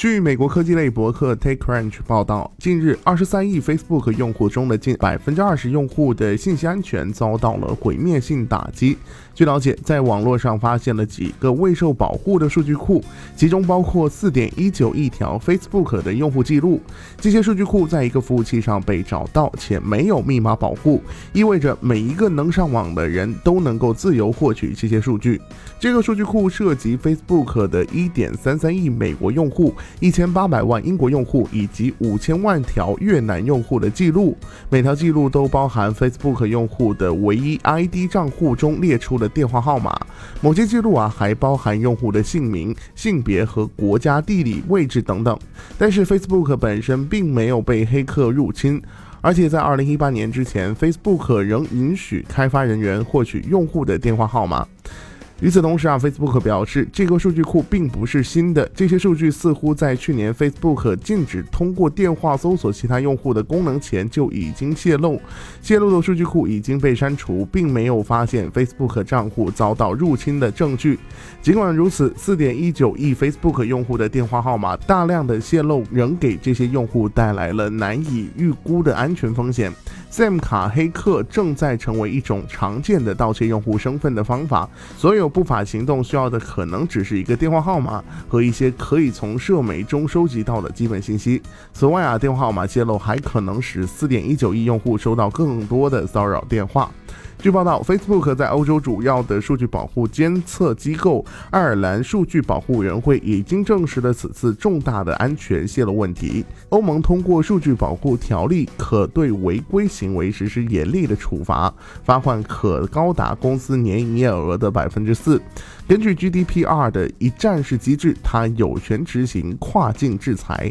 据美国科技类博客 TechCrunch 报道，近日，二十三亿 Facebook 用户中的近百分之二十用户的信息安全遭到了毁灭性打击。据了解，在网络上发现了几个未受保护的数据库，其中包括四点一九亿条 Facebook 的用户记录。这些数据库在一个服务器上被找到，且没有密码保护，意味着每一个能上网的人都能够自由获取这些数据。这个数据库涉及 Facebook 的一点三三亿美国用户。一千八百万英国用户以及五千万条越南用户的记录，每条记录都包含 Facebook 用户的唯一 ID 账户中列出的电话号码。某些记录啊，还包含用户的姓名、性别和国家地理位置等等。但是 Facebook 本身并没有被黑客入侵，而且在二零一八年之前，Facebook 仍允许开发人员获取用户的电话号码。与此同时啊，Facebook 表示，这个数据库并不是新的。这些数据似乎在去年 Facebook 禁止通过电话搜索其他用户的功能前就已经泄露。泄露的数据库已经被删除，并没有发现 Facebook 账户遭到入侵的证据。尽管如此，4.19亿 Facebook 用户的电话号码大量的泄露，仍给这些用户带来了难以预估的安全风险。SIM 卡黑客正在成为一种常见的盗窃用户身份的方法。所有不法行动需要的可能只是一个电话号码和一些可以从社媒中收集到的基本信息。此外啊，电话号码泄露还可能使4.19亿用户收到更多的骚扰电话。据报道，Facebook 在欧洲主要的数据保护监测机构爱尔兰数据保护委员会已经证实了此次重大的安全泄露问题。欧盟通过数据保护条例，可对违规行为实施严厉的处罚，罚款可高达公司年营业额的百分之四。根据 GDPR 的一站式机制，它有权执行跨境制裁。